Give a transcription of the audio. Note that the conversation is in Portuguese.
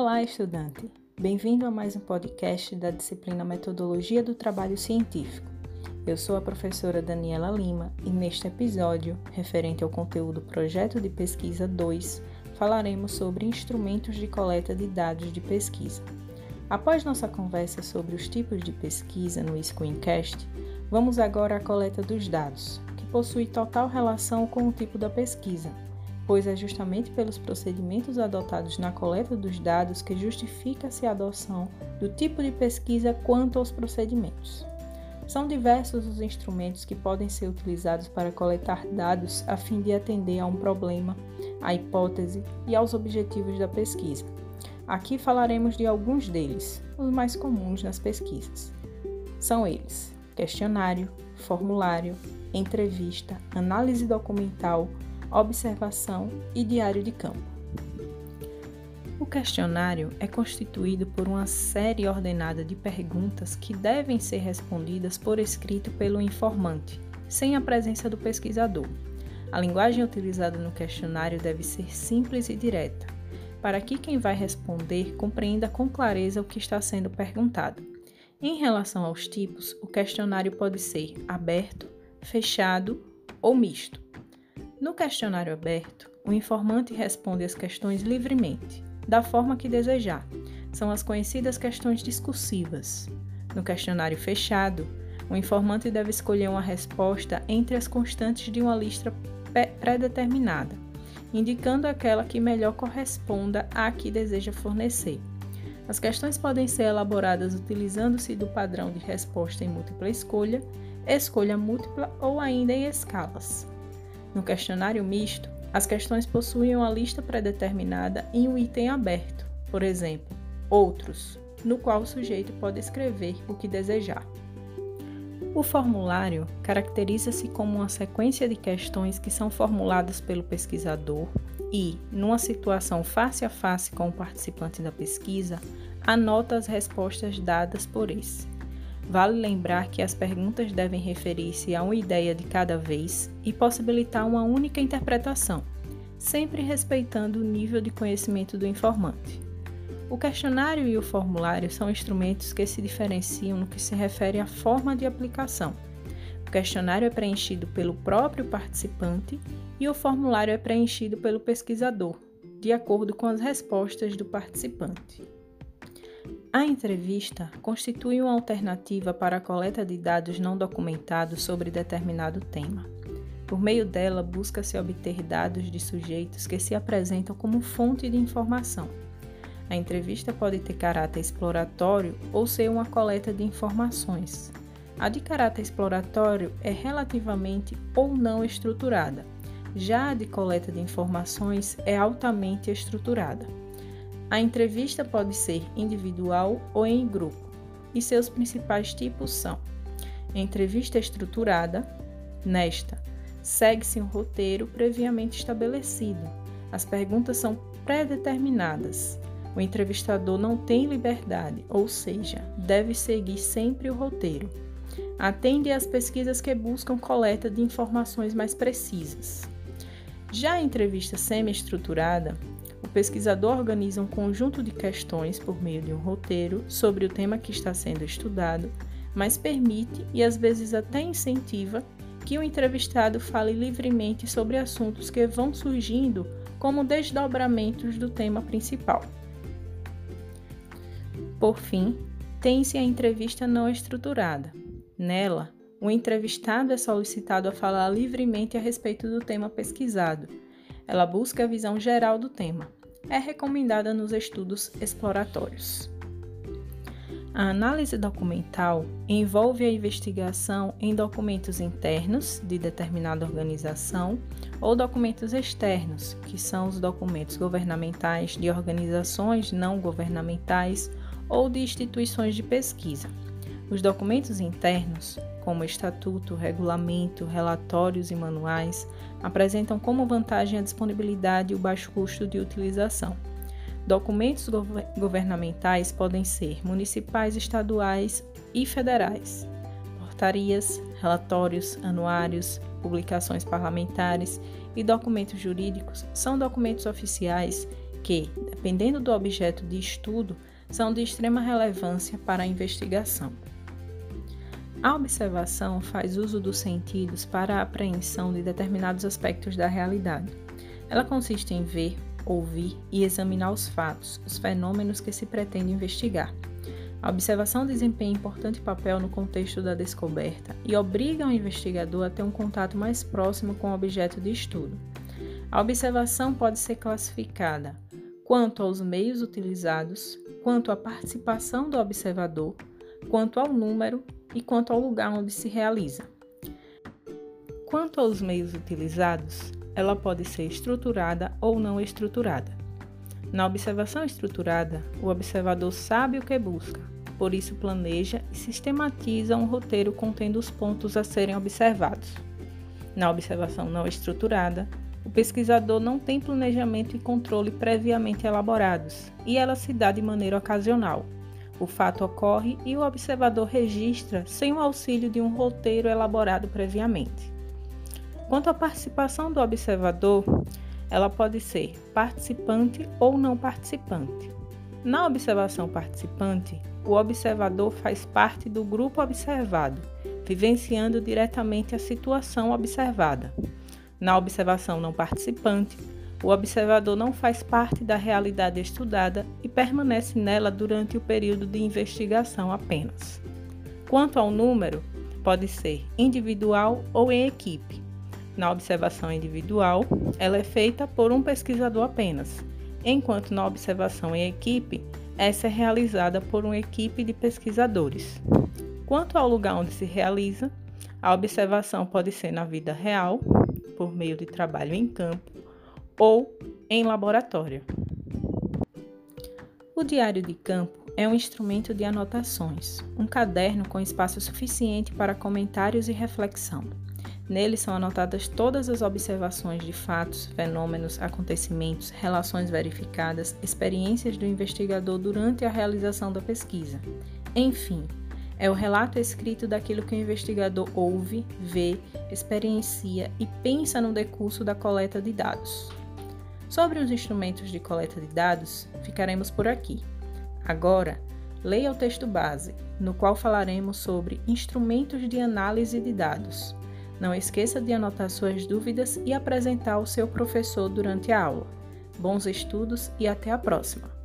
Olá, estudante! Bem-vindo a mais um podcast da disciplina Metodologia do Trabalho Científico. Eu sou a professora Daniela Lima e neste episódio, referente ao conteúdo Projeto de Pesquisa 2, falaremos sobre instrumentos de coleta de dados de pesquisa. Após nossa conversa sobre os tipos de pesquisa no Screencast, vamos agora à coleta dos dados, que possui total relação com o tipo da pesquisa, pois é justamente pelos procedimentos adotados na coleta dos dados que justifica-se a adoção do tipo de pesquisa quanto aos procedimentos. São diversos os instrumentos que podem ser utilizados para coletar dados a fim de atender a um problema, à hipótese e aos objetivos da pesquisa. Aqui falaremos de alguns deles, os mais comuns nas pesquisas. São eles: questionário, formulário, entrevista, análise documental, observação e diário de campo. O questionário é constituído por uma série ordenada de perguntas que devem ser respondidas por escrito pelo informante, sem a presença do pesquisador. A linguagem utilizada no questionário deve ser simples e direta, para que quem vai responder compreenda com clareza o que está sendo perguntado. Em relação aos tipos, o questionário pode ser aberto, fechado ou misto. No questionário aberto, o informante responde as questões livremente, da forma que desejar. São as conhecidas questões discursivas. No questionário fechado, o informante deve escolher uma resposta entre as constantes de uma lista pré-determinada, indicando aquela que melhor corresponda à que deseja fornecer. As questões podem ser elaboradas utilizando-se do padrão de resposta em múltipla escolha, escolha múltipla ou ainda em escalas. No questionário misto, as questões possuem uma lista pré-determinada em um item aberto, por exemplo, outros, no qual o sujeito pode escrever o que desejar. O formulário caracteriza-se como uma sequência de questões que são formuladas pelo pesquisador e, numa situação face a face com o participante da pesquisa, anota as respostas dadas por esse. Vale lembrar que as perguntas devem referir-se a uma ideia de cada vez e possibilitar uma única interpretação, sempre respeitando o nível de conhecimento do informante. O questionário e o formulário são instrumentos que se diferenciam no que se refere à forma de aplicação. O questionário é preenchido pelo próprio participante e o formulário é preenchido pelo pesquisador, de acordo com as respostas do participante. A entrevista constitui uma alternativa para a coleta de dados não documentados sobre determinado tema. Por meio dela, busca-se obter dados de sujeitos que se apresentam como fonte de informação. A entrevista pode ter caráter exploratório ou ser uma coleta de informações. A de caráter exploratório é relativamente ou não estruturada. Já a de coleta de informações é altamente estruturada. A entrevista pode ser individual ou em grupo, e seus principais tipos são: entrevista estruturada, nesta, segue-se um roteiro previamente estabelecido. As perguntas são pré-determinadas. O entrevistador não tem liberdade, ou seja, deve seguir sempre o roteiro. Atende às pesquisas que buscam coleta de informações mais precisas. Já a entrevista semi-estruturada o pesquisador organiza um conjunto de questões por meio de um roteiro sobre o tema que está sendo estudado, mas permite e às vezes até incentiva que o entrevistado fale livremente sobre assuntos que vão surgindo como desdobramentos do tema principal. Por fim, tem-se a entrevista não estruturada. Nela, o entrevistado é solicitado a falar livremente a respeito do tema pesquisado. Ela busca a visão geral do tema é recomendada nos estudos exploratórios. A análise documental envolve a investigação em documentos internos de determinada organização ou documentos externos, que são os documentos governamentais de organizações não governamentais ou de instituições de pesquisa. Os documentos internos, como estatuto, regulamento, relatórios e manuais, apresentam como vantagem a disponibilidade e o baixo custo de utilização. Documentos governamentais podem ser municipais, estaduais e federais. Portarias, relatórios, anuários, publicações parlamentares e documentos jurídicos são documentos oficiais que, dependendo do objeto de estudo, são de extrema relevância para a investigação. A observação faz uso dos sentidos para a apreensão de determinados aspectos da realidade. Ela consiste em ver, ouvir e examinar os fatos, os fenômenos que se pretende investigar. A observação desempenha importante papel no contexto da descoberta e obriga o investigador a ter um contato mais próximo com o objeto de estudo. A observação pode ser classificada quanto aos meios utilizados, quanto à participação do observador, quanto ao número e quanto ao lugar onde se realiza. Quanto aos meios utilizados, ela pode ser estruturada ou não estruturada. Na observação estruturada, o observador sabe o que busca, por isso planeja e sistematiza um roteiro contendo os pontos a serem observados. Na observação não estruturada, o pesquisador não tem planejamento e controle previamente elaborados, e ela se dá de maneira ocasional. O fato ocorre e o observador registra sem o auxílio de um roteiro elaborado previamente. Quanto à participação do observador, ela pode ser participante ou não participante. Na observação participante, o observador faz parte do grupo observado, vivenciando diretamente a situação observada. Na observação não participante, o observador não faz parte da realidade estudada e permanece nela durante o período de investigação apenas. Quanto ao número, pode ser individual ou em equipe, na observação individual, ela é feita por um pesquisador apenas, enquanto na observação em equipe, essa é realizada por uma equipe de pesquisadores. Quanto ao lugar onde se realiza, a observação pode ser na vida real, por meio de trabalho em campo, ou em laboratório. O diário de campo é um instrumento de anotações, um caderno com espaço suficiente para comentários e reflexão. Nele são anotadas todas as observações de fatos, fenômenos, acontecimentos, relações verificadas, experiências do investigador durante a realização da pesquisa. Enfim, é o relato escrito daquilo que o investigador ouve, vê, experiencia e pensa no decurso da coleta de dados. Sobre os instrumentos de coleta de dados, ficaremos por aqui. Agora, leia o texto base, no qual falaremos sobre instrumentos de análise de dados. Não esqueça de anotar suas dúvidas e apresentar ao seu professor durante a aula. Bons estudos e até a próxima!